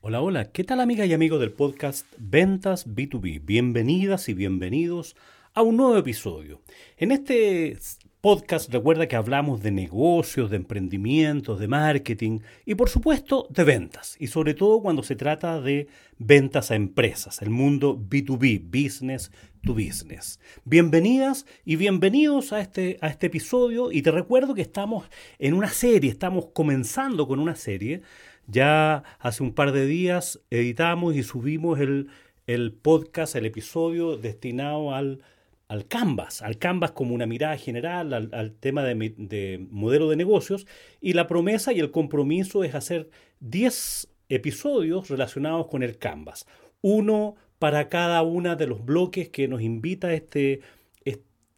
Hola, hola, ¿qué tal amiga y amigo del podcast Ventas B2B? Bienvenidas y bienvenidos a un nuevo episodio. En este podcast recuerda que hablamos de negocios, de emprendimientos, de marketing y por supuesto de ventas. Y sobre todo cuando se trata de ventas a empresas, el mundo B2B, business to business. Bienvenidas y bienvenidos a este, a este episodio y te recuerdo que estamos en una serie, estamos comenzando con una serie ya hace un par de días editamos y subimos el, el podcast, el episodio destinado al, al Canvas, al Canvas como una mirada general, al, tema de, de modelo de negocios. Y la promesa y el compromiso es hacer 10 episodios relacionados con el Canvas. Uno para cada uno de los bloques que nos invita este,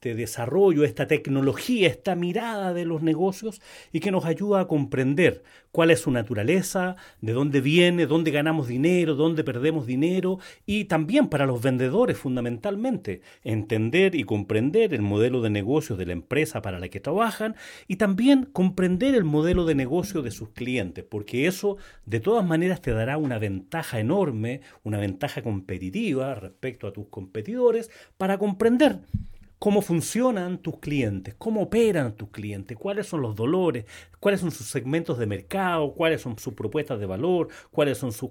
este desarrollo, esta tecnología, esta mirada de los negocios y que nos ayuda a comprender cuál es su naturaleza, de dónde viene, dónde ganamos dinero, dónde perdemos dinero y también para los vendedores fundamentalmente entender y comprender el modelo de negocio de la empresa para la que trabajan y también comprender el modelo de negocio de sus clientes, porque eso de todas maneras te dará una ventaja enorme, una ventaja competitiva respecto a tus competidores para comprender cómo funcionan tus clientes, cómo operan tus clientes, cuáles son los dolores, cuáles son sus segmentos de mercado, cuáles son sus propuestas de valor, cuáles son sus,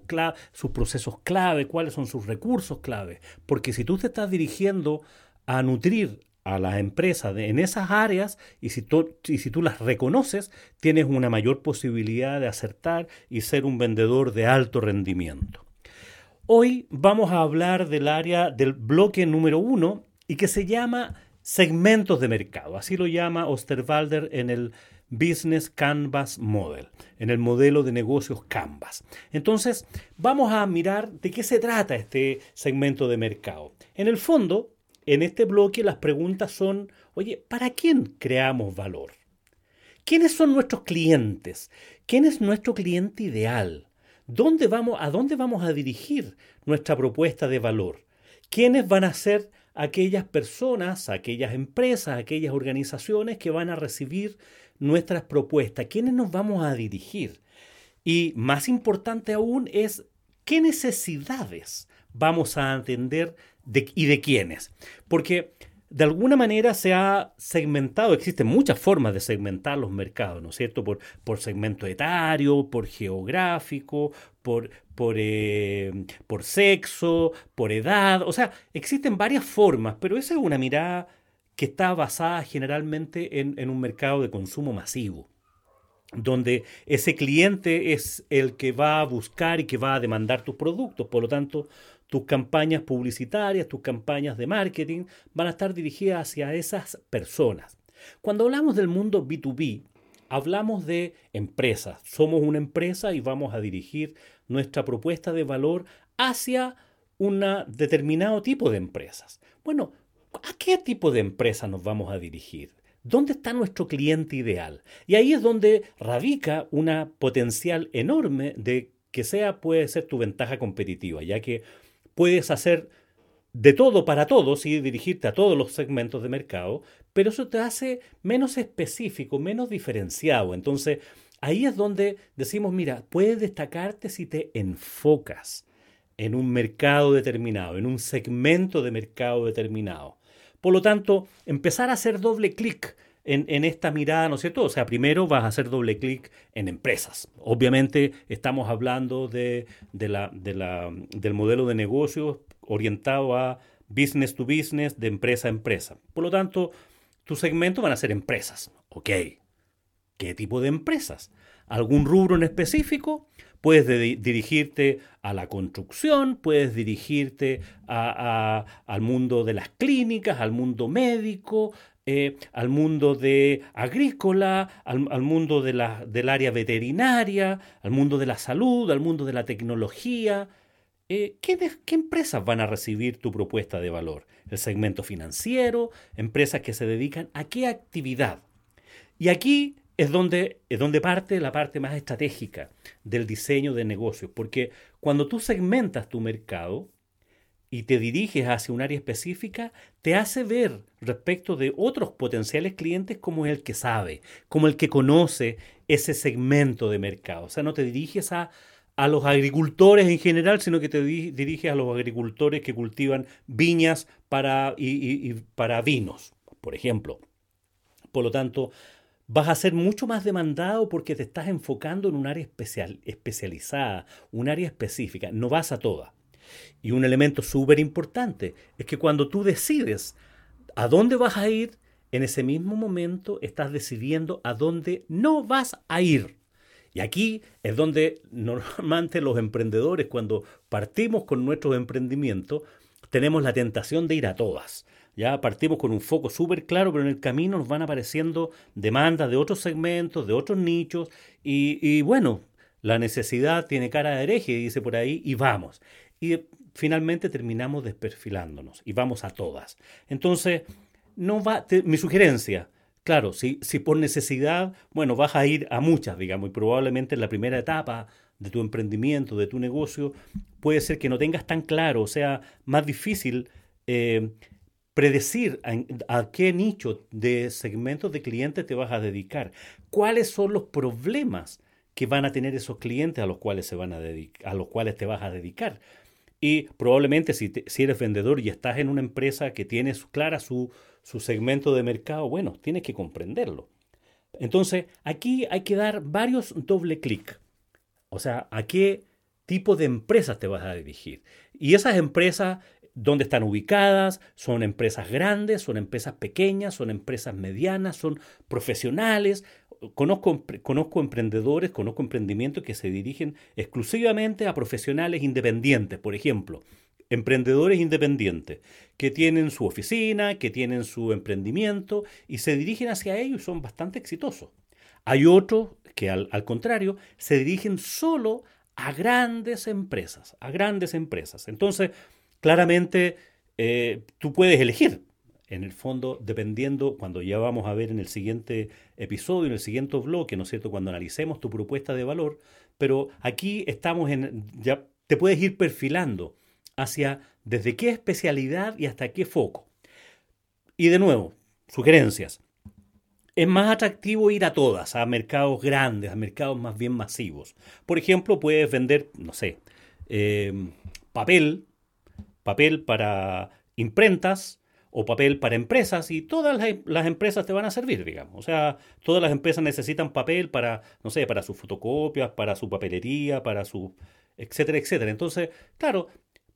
sus procesos clave, cuáles son sus recursos clave. Porque si tú te estás dirigiendo a nutrir a las empresas en esas áreas y si tú las reconoces, tienes una mayor posibilidad de acertar y ser un vendedor de alto rendimiento. Hoy vamos a hablar del área del bloque número uno y que se llama segmentos de mercado. Así lo llama Osterwalder en el Business Canvas Model, en el modelo de negocios Canvas. Entonces, vamos a mirar de qué se trata este segmento de mercado. En el fondo, en este bloque las preguntas son, oye, ¿para quién creamos valor? ¿Quiénes son nuestros clientes? ¿Quién es nuestro cliente ideal? ¿Dónde vamos, ¿A dónde vamos a dirigir nuestra propuesta de valor? ¿Quiénes van a ser aquellas personas, aquellas empresas, aquellas organizaciones que van a recibir nuestras propuestas? ¿Quiénes nos vamos a dirigir? Y más importante aún es qué necesidades vamos a atender de- y de quiénes. Porque de alguna manera se ha segmentado, existen muchas formas de segmentar los mercados, ¿no es cierto? Por, por segmento etario, por geográfico, por, por, eh, por sexo, por edad, o sea, existen varias formas, pero esa es una mirada que está basada generalmente en, en un mercado de consumo masivo donde ese cliente es el que va a buscar y que va a demandar tus productos. Por lo tanto, tus campañas publicitarias, tus campañas de marketing van a estar dirigidas hacia esas personas. Cuando hablamos del mundo B2B, hablamos de empresas. Somos una empresa y vamos a dirigir nuestra propuesta de valor hacia un determinado tipo de empresas. Bueno, ¿a qué tipo de empresa nos vamos a dirigir? ¿Dónde está nuestro cliente ideal? Y ahí es donde radica una potencial enorme de que sea puede ser tu ventaja competitiva, ya que puedes hacer de todo para todos y dirigirte a todos los segmentos de mercado, pero eso te hace menos específico, menos diferenciado. Entonces, ahí es donde decimos, mira, puedes destacarte si te enfocas en un mercado determinado, en un segmento de mercado determinado. Por lo tanto, empezar a hacer doble clic en, esta mirada, ¿no es cierto? O sea, primero vas a hacer doble clic en empresas. Obviamente estamos hablando de, de la, de la, del modelo de negocios orientado a business to business, de empresa a empresa. Por lo tanto, tu segmento van a ser empresas. Ok. ¿Qué tipo de empresas? ¿Algún rubro en específico? Puedes de- dirigirte a la construcción, puedes dirigirte a- al mundo de las clínicas, al mundo médico, eh, al mundo de agrícola, al, mundo de la- del área veterinaria, al mundo de la salud, al mundo de la tecnología. Eh, ¿qué, qué empresas van a recibir tu propuesta de valor? El segmento financiero, empresas que se dedican a qué actividad. Y aquí es donde, es donde parte la parte más estratégica del diseño de negocios, porque cuando tú segmentas tu mercado y te diriges hacia un área específica, te hace ver respecto de otros potenciales clientes como el que sabe, como el que conoce ese segmento de mercado. O sea, no te diriges a, a los agricultores en general, sino que te diriges a los agricultores que cultivan viñas para, y para vinos, por ejemplo. Por lo tanto, vas a ser mucho más demandado porque te estás enfocando en un área especial, especializada, un área específica, no vas a toda. Y un elemento súper importante es que cuando tú decides a dónde vas a ir, en ese mismo momento estás decidiendo a dónde no vas a ir. Y aquí es donde normalmente los emprendedores, cuando partimos con nuestro emprendimiento, tenemos la tentación de ir a todas. Ya partimos con un foco súper claro, pero en el camino nos van apareciendo demandas de otros segmentos, de otros nichos, y, bueno, la necesidad tiene cara de hereje, dice por ahí, y vamos. Y finalmente terminamos desperfilándonos y vamos a todas. Entonces, no va, mi sugerencia, claro, si, si por necesidad, bueno, vas a ir a muchas, digamos, y probablemente en la primera etapa de tu emprendimiento, de tu negocio, puede ser que no tengas tan claro, o sea, más difícil eh, predecir a, qué nicho de segmentos de clientes te vas a dedicar, cuáles son los problemas que van a tener esos clientes a los cuales, se van a, a los cuales te vas a dedicar. Y probablemente si, si, eres vendedor y estás en una empresa que tiene clara su, su segmento de mercado, bueno, tienes que comprenderlo. Entonces, aquí hay que dar varios doble clic. O sea, a qué tipo de empresas te vas a dirigir. Y esas empresas dónde están ubicadas, son empresas grandes, son empresas pequeñas, son empresas medianas, son profesionales. Conozco, conozco emprendedores, conozco emprendimientos que se dirigen exclusivamente a profesionales independientes, por ejemplo, emprendedores independientes que tienen su oficina, que tienen su emprendimiento y se dirigen hacia ellos y son bastante exitosos. Hay otros que al, al contrario se dirigen solo a grandes empresas, a grandes empresas. Entonces, claramente eh, tú puedes elegir. En el fondo, dependiendo, cuando ya vamos a ver en el siguiente episodio, en el siguiente bloque, ¿no es cierto?, cuando analicemos tu propuesta de valor, pero aquí estamos en, ya te puedes ir perfilando hacia desde qué especialidad y hasta qué foco. Y de nuevo, sugerencias. Es más atractivo ir a todas, a mercados grandes, a mercados más bien masivos. Por ejemplo, puedes vender, no sé, eh, papel papel para imprentas o papel para empresas y todas las, empresas te van a servir, digamos. O sea, todas las empresas necesitan papel para, no sé, para sus fotocopias, para su papelería, para su, etcétera, etcétera. Entonces, claro,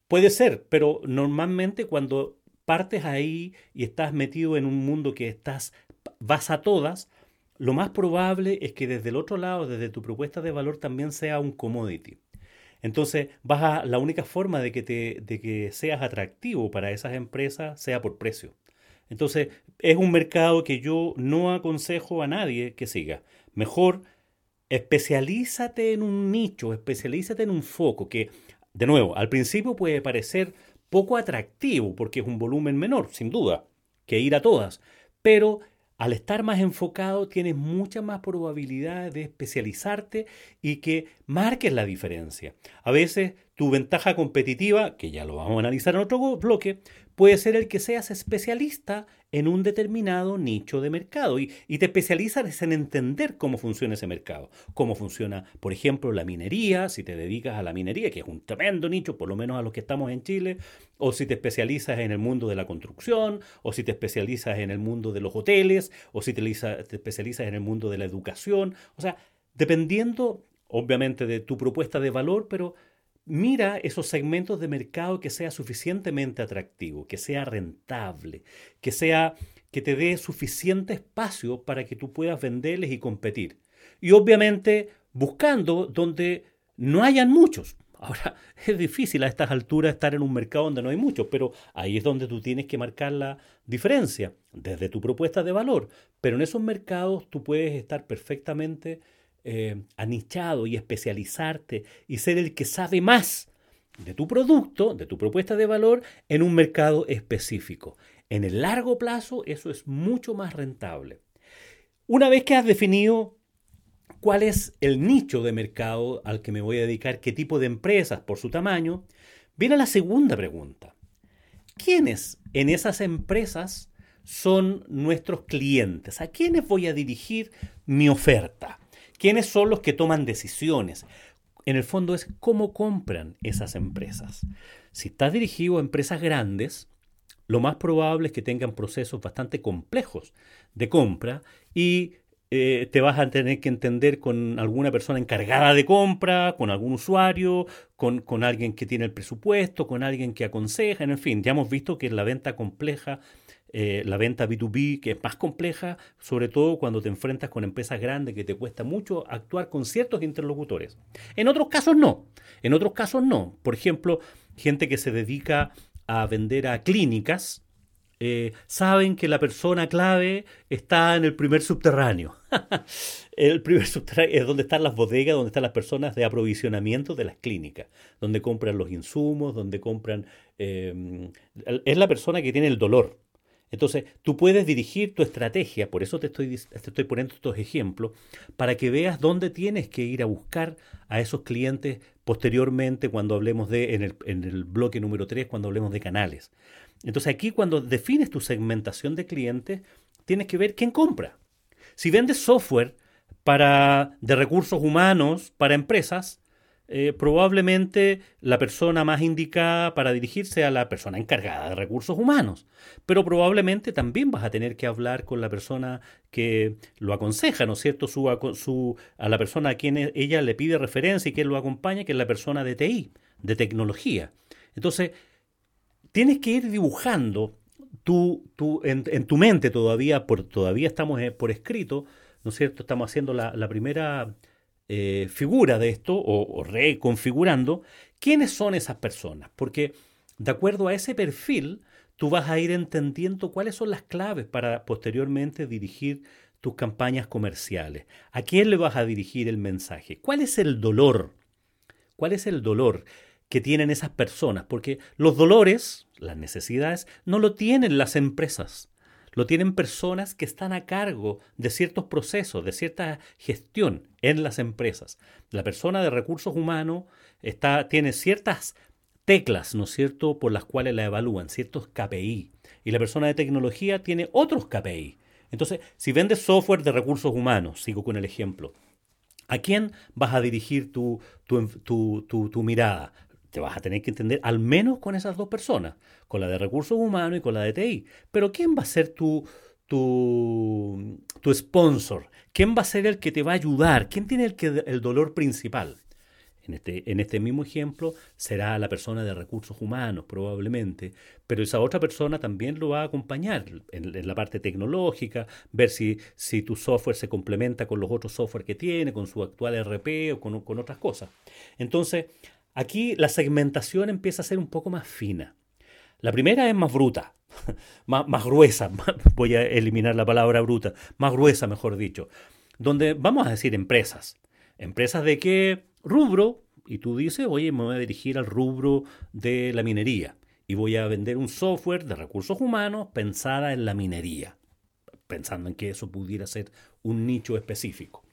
puede ser, pero normalmente cuando partes ahí y estás metido en un mundo que estás, vas a todas, lo más probable es que desde el otro lado, desde tu propuesta de valor, también sea un commodity. Entonces, vas a, la única forma de que, te, de que seas atractivo para esas empresas sea por precio. Entonces, es un mercado que yo no aconsejo a nadie que siga. Mejor especialízate en un nicho, especialízate en un foco que, de nuevo, al principio puede parecer poco atractivo porque es un volumen menor, sin duda, que ir a todas, pero al estar más enfocado tienes mucha más probabilidad de especializarte y que marques la diferencia. A veces tu ventaja competitiva, que ya lo vamos a analizar en otro bloque, puede ser el que seas especialista en un determinado nicho de mercado y, te especializas en entender cómo funciona ese mercado, cómo funciona, por ejemplo, la minería, si te dedicas a la minería, que es un tremendo nicho, por lo menos a los que estamos en Chile, o si te especializas en el mundo de la construcción, o si te especializas en el mundo de los hoteles, o si te, te especializas en el mundo de la educación, o sea, dependiendo obviamente de tu propuesta de valor, pero mira esos segmentos de mercado que sea suficientemente atractivo, que sea rentable, que sea que te dé suficiente espacio para que tú puedas venderles y competir. Y obviamente buscando donde no hayan muchos. Ahora, es difícil a estas alturas estar en un mercado donde no hay muchos, pero ahí es donde tú tienes que marcar la diferencia desde tu propuesta de valor. Pero en esos mercados tú puedes estar perfectamente eh, anichado y especializarte y ser el que sabe más de tu producto, de tu propuesta de valor en un mercado específico. En el largo plazo eso es mucho más rentable. Una vez que has definido cuál es el nicho de mercado al que me voy a dedicar, qué tipo de empresas por su tamaño, viene la segunda pregunta. ¿Quiénes en esas empresas son nuestros clientes? ¿A quiénes voy a dirigir mi oferta? ¿Quiénes son los que toman decisiones? En el fondo es cómo compran esas empresas. Si estás dirigido a empresas grandes, lo más probable es que tengan procesos bastante complejos de compra y eh, te vas a tener que entender con alguna persona encargada de compra, con algún usuario, con, con, alguien que tiene el presupuesto, con alguien que aconseja, en fin, ya hemos visto que la venta compleja, eh, la venta B2B, que es más compleja, sobre todo cuando te enfrentas con empresas grandes que te cuesta mucho actuar con ciertos interlocutores. En otros casos no, en otros casos no. Por ejemplo, gente que se dedica a vender a clínicas, eh, saben que la persona clave está en el primer subterráneo. el primer subterráneo es donde están las bodegas, donde están las personas de aprovisionamiento de las clínicas, donde compran los insumos, donde compran... Eh, es la persona que tiene el dolor. Entonces, tú puedes dirigir tu estrategia, por eso te estoy, te estoy poniendo estos ejemplos, para que veas dónde tienes que ir a buscar a esos clientes posteriormente cuando hablemos de, en el, en el bloque número 3, cuando hablemos de canales. Entonces aquí cuando defines tu segmentación de clientes, tienes que ver quién compra. Si vendes software para, de recursos humanos para empresas, eh, probablemente la persona más indicada para dirigirse a la persona encargada de recursos humanos. Pero probablemente también vas a tener que hablar con la persona que lo aconseja, ¿no es cierto? Su, a la persona a quien e, ella le pide referencia y que lo acompaña, que es la persona de TI, de tecnología. Entonces, tienes que ir dibujando tu, en, tu mente todavía, por, todavía estamos eh, por escrito, ¿no es cierto? Estamos haciendo la primera eh, figura de esto o, reconfigurando quiénes son esas personas, porque de acuerdo a ese perfil tú vas a ir entendiendo cuáles son las claves para posteriormente dirigir tus campañas comerciales. ¿A quién le vas a dirigir el mensaje? ¿Cuál es el dolor? ¿Cuál es el dolor que tienen esas personas? Porque los dolores, las necesidades, no lo tienen las empresas lo tienen personas que están a cargo de ciertos procesos, de cierta gestión en las empresas. La persona de recursos humanos está, tiene ciertas teclas, ¿no es cierto?, por las cuales la evalúan, ciertos KPI. Y la persona de tecnología tiene otros KPI. Entonces, si vendes software de recursos humanos, sigo con el ejemplo, ¿a quién vas a dirigir tu, tu, tu mirada? Te vas a tener que entender al menos con esas dos personas, con la de recursos humanos y con la de TI. Pero ¿quién va a ser tu, tu, tu sponsor? ¿Quién va a ser el que te va a ayudar? ¿Quién tiene el, que, el dolor principal? En este, en este mismo ejemplo será la persona de recursos humanos probablemente, pero esa otra persona también lo va a acompañar en, la parte tecnológica, ver si, si tu software se complementa con los otros software que tiene, con su actual RP o con, con otras cosas. Entonces, Aquí la segmentación empieza a ser un poco más fina. La primera es más bruta, más, gruesa, voy a eliminar la palabra bruta, más gruesa, mejor dicho, donde vamos a decir empresas. ¿Empresas de qué rubro? Y tú dices, oye, me voy a dirigir al rubro de la minería y voy a vender un software de recursos humanos pensada en la minería, pensando en que eso pudiera ser un nicho específico.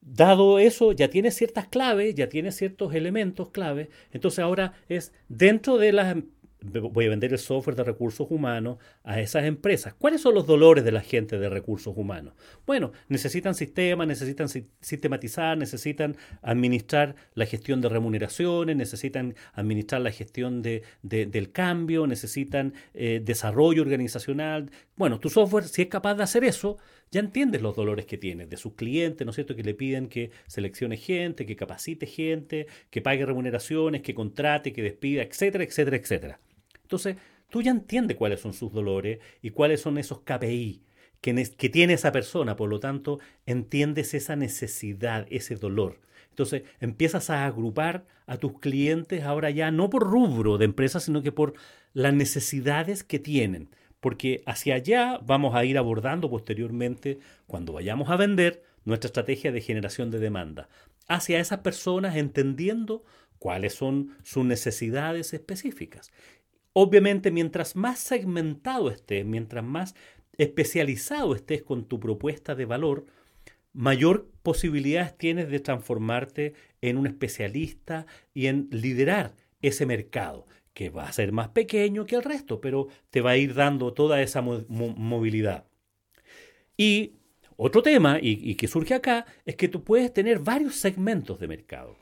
Dado eso, ya tiene ciertas claves, ya tiene ciertos elementos clave. Entonces ahora es dentro de las voy a vender el software de recursos humanos a esas empresas. ¿Cuáles son los dolores de la gente de recursos humanos? Bueno, necesitan sistemas, necesitan sistematizar, necesitan administrar la gestión de remuneraciones, necesitan administrar la gestión de, del cambio, necesitan eh, desarrollo organizacional. Bueno, tu software, si es capaz de hacer eso, ya entiendes los dolores que tiene de sus clientes, ¿no es cierto? Que le piden que seleccione gente, que capacite gente, que pague remuneraciones, que contrate, que despida, etcétera, etcétera, etcétera. Entonces, tú ya entiendes cuáles son sus dolores y cuáles son esos KPI que, que tiene esa persona, por lo tanto, entiendes esa necesidad, ese dolor. Entonces empiezas a agrupar a tus clientes ahora ya no por rubro de empresa, sino que por las necesidades que tienen. Porque hacia allá vamos a ir abordando posteriormente, cuando vayamos a vender, nuestra estrategia de generación de demanda. Hacia esas personas entendiendo cuáles son sus necesidades específicas. Obviamente, mientras más segmentado estés, mientras más especializado estés con tu propuesta de valor, mayor posibilidades tienes de transformarte en un especialista y en liderar ese mercado, que va a ser más pequeño que el resto, pero te va a ir dando toda esa movilidad. Y otro tema, y, que surge acá, es que tú puedes tener varios segmentos de mercado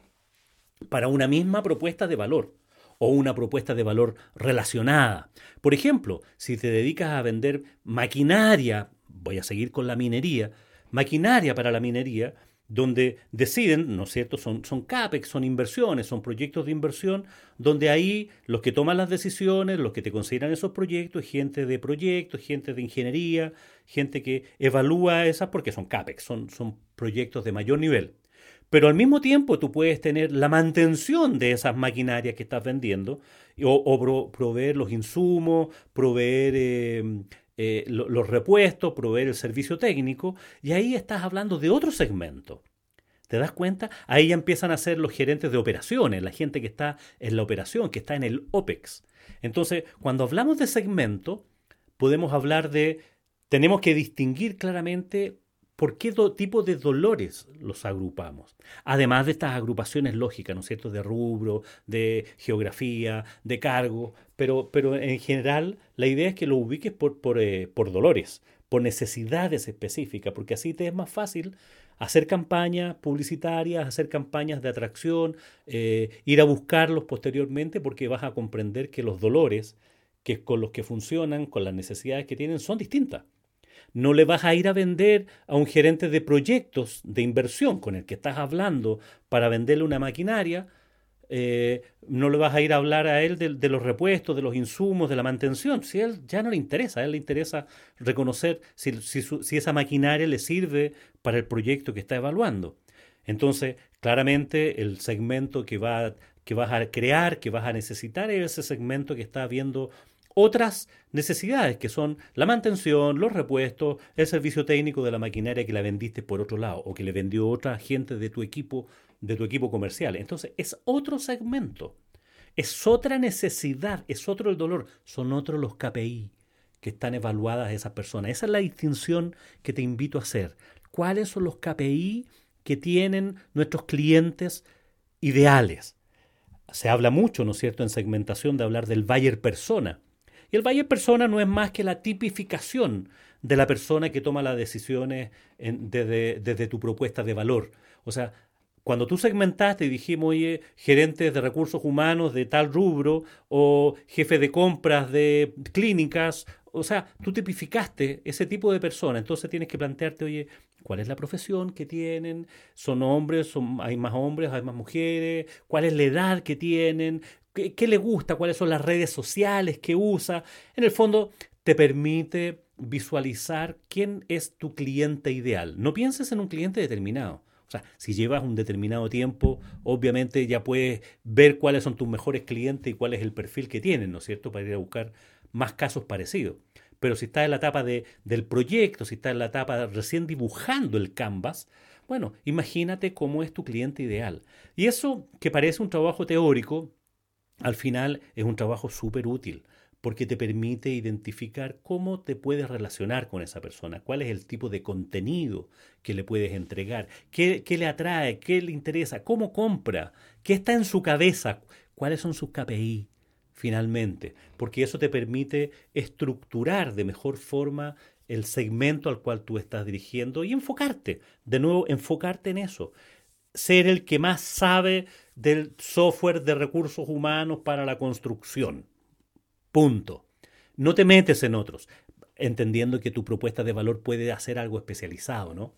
para una misma propuesta de valor o una propuesta de valor relacionada. Por ejemplo, si te dedicas a vender maquinaria, voy a seguir con la minería, maquinaria para la minería, donde deciden, ¿no es cierto? Son, son CAPEX, son inversiones, son proyectos de inversión, donde ahí los que toman las decisiones, los que te consideran esos proyectos, gente de proyectos, gente de ingeniería, gente que evalúa esas, porque son CAPEX, son, son proyectos de mayor nivel. Pero al mismo tiempo tú puedes tener la mantención de esas maquinarias que estás vendiendo o, proveer los insumos, proveer eh, eh, los repuestos, proveer el servicio técnico, y ahí estás hablando de otro segmento. ¿Te das cuenta? Ahí ya empiezan a ser los gerentes de operaciones, la gente que está en la operación, que está en el OPEX. Entonces, cuando hablamos de segmento, podemos hablar de, tenemos que distinguir claramente ¿Por qué tipo de dolores los agrupamos? Además de estas agrupaciones lógicas, ¿no es cierto?, de rubro, de geografía, de cargo, pero, pero en general la idea es que lo ubiques por, por, eh, por dolores, por necesidades específicas, porque así te es más fácil hacer campañas publicitarias, hacer campañas de atracción, eh, ir a buscarlos posteriormente, porque vas a comprender que los dolores que con los que funcionan, con las necesidades que tienen, son distintas. No le vas a ir a vender a un gerente de proyectos de inversión con el que estás hablando para venderle una maquinaria. Eh, no le vas a ir a hablar a él de, los repuestos, de los insumos, de la mantención. Si a él ya no le interesa, a él le interesa reconocer si, esa maquinaria le sirve para el proyecto que está evaluando. Entonces, claramente el segmento que, va, que vas a crear, que vas a necesitar, es ese segmento que está viendo otras necesidades que son la mantención, los repuestos, el servicio técnico de la maquinaria que la vendiste por otro lado o que le vendió otra gente de tu equipo, de tu equipo comercial. Entonces es otro segmento, es otra necesidad, es otro el dolor, son otros los KPI que están evaluadas esas personas. Esa es la distinción que te invito a hacer. ¿Cuáles son los KPI que tienen nuestros clientes ideales? Se habla mucho, ¿no es cierto?, en segmentación de hablar del buyer persona. Y el Valle persona no es más que la tipificación de la persona que toma las decisiones desde, tu propuesta de valor. O sea, cuando tú segmentaste y dijimos, oye, gerentes de recursos humanos de tal rubro o jefe de compras de clínicas, o sea, tú tipificaste ese tipo de persona. Entonces tienes que plantearte, oye, ¿cuál es la profesión que tienen? ¿Son hombres? ¿Hay más hombres? ¿Hay más mujeres? ¿Cuál es la edad que tienen? Qué, le gusta, cuáles son las redes sociales que usa. En el fondo, te permite visualizar quién es tu cliente ideal. No pienses en un cliente determinado. O sea, si llevas un determinado tiempo, obviamente ya puedes ver cuáles son tus mejores clientes y cuál es el perfil que tienen, ¿no es cierto?, para ir a buscar más casos parecidos. Pero si estás en la etapa de, del proyecto, si estás en la etapa recién dibujando el canvas, bueno, imagínate cómo es tu cliente ideal. Y eso que parece un trabajo teórico, al final es un trabajo súper útil porque te permite identificar cómo te puedes relacionar con esa persona, cuál es el tipo de contenido que le puedes entregar, qué, le atrae, qué le interesa, cómo compra, qué está en su cabeza, cuáles son sus KPI finalmente, porque eso te permite estructurar de mejor forma el segmento al cual tú estás dirigiendo y enfocarte, de nuevo, enfocarte en eso ser el que más sabe del software de recursos humanos para la construcción. Punto. No te metes en otros, entendiendo que tu propuesta de valor puede hacer algo especializado, ¿no?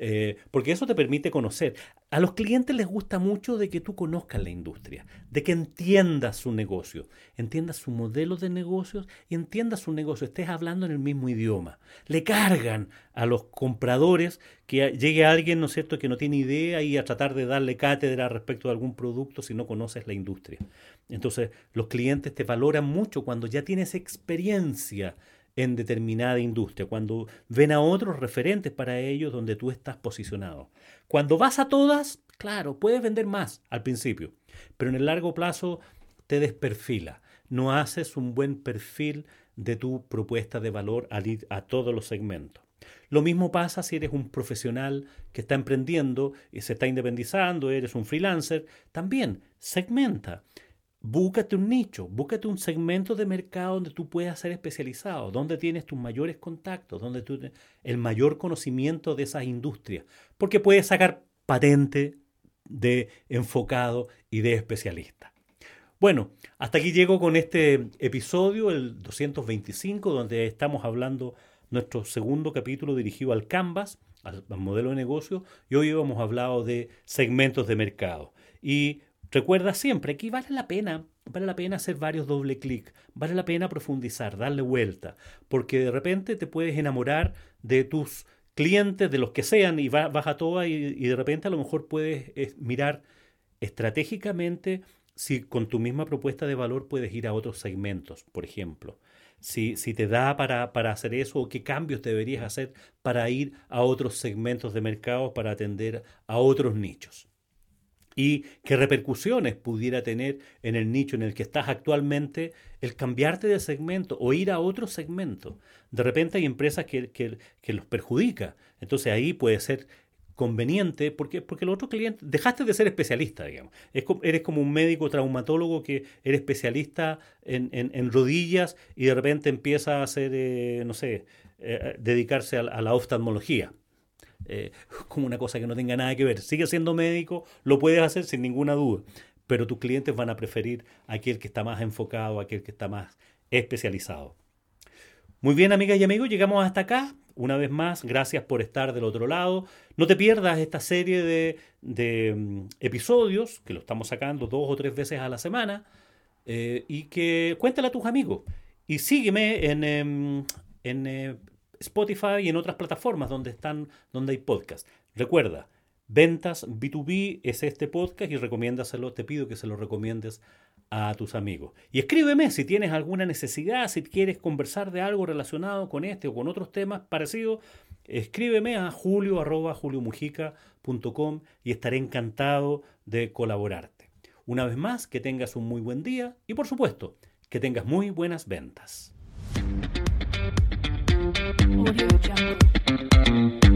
Eh, porque eso te permite conocer. A los clientes les gusta mucho de que tú conozcas la industria, de que entiendas su negocio, entiendas su modelo de negocios y entiendas su negocio, estés hablando en el mismo idioma. Le cargan a los compradores que llegue alguien, ¿no cierto?, que no tiene idea y a tratar de darle cátedra respecto a algún producto si no conoces la industria. Entonces, los clientes te valoran mucho cuando ya tienes experiencia en determinada industria, cuando ven a otros referentes para ellos donde tú estás posicionado. Cuando vas a todas, claro, puedes vender más al principio, pero en el largo plazo te desperfila. No haces un buen perfil de tu propuesta de valor al ir a todos los segmentos. Lo mismo pasa si eres un profesional que está emprendiendo y se está independizando, eres un freelancer, también segmenta. Búscate un nicho, búscate un segmento de mercado donde tú puedas ser especializado, donde tienes tus mayores contactos, donde tú el mayor conocimiento de esas industrias, porque puedes sacar patente de enfocado y de especialista. Bueno, hasta aquí llego con este episodio, el 225, donde estamos hablando nuestro segundo capítulo dirigido al Canvas, al, modelo de negocio, y hoy hemos hablado de segmentos de mercado. Y recuerda siempre que vale la pena, vale la pena hacer varios doble clic, vale la pena profundizar, darle vuelta, porque de repente te puedes enamorar de tus clientes, de los que sean, y vas a toda y, de repente a lo mejor puedes eh, mirar estratégicamente si con tu misma propuesta de valor puedes ir a otros segmentos, por ejemplo si, si te da para, para, hacer eso o qué cambios deberías hacer para ir a otros segmentos de mercado para atender a otros nichos. Y qué repercusiones pudiera tener en el nicho en el que estás actualmente el cambiarte de segmento o ir a otro segmento. De repente hay empresas que, que, que los perjudica. Entonces ahí puede ser conveniente, porque, porque los otros clientes, dejaste de ser especialista, digamos. eres como un médico traumatólogo que eres especialista en, en, rodillas y de repente empieza a hacer, eh, no sé, eh, dedicarse a, la oftalmología. Eh, como una cosa que no tenga nada que ver. Sigue siendo médico, lo puedes hacer sin ninguna duda, pero tus clientes van a preferir aquel que está más enfocado, aquel que está más especializado. Muy bien, amigas y amigos, llegamos hasta acá. Una vez más, gracias por estar del otro lado. No te pierdas esta serie de, mm, episodios, que lo estamos sacando dos o tres veces a la semana, eh, y que cuéntale a tus amigos. Y sígueme en, em, en eh, Spotify y en otras plataformas donde, están, donde hay podcast. Recuerda, Ventas B2B es este podcast y recomiéndaselo, te pido que se lo recomiendes a tus amigos. Y escríbeme si tienes alguna necesidad, si quieres conversar de algo relacionado con este o con otros temas parecidos, escríbeme a julio y estaré encantado de colaborarte. Una vez más, que tengas un muy buen día y por supuesto, que tengas muy buenas ventas. Audio Jungle.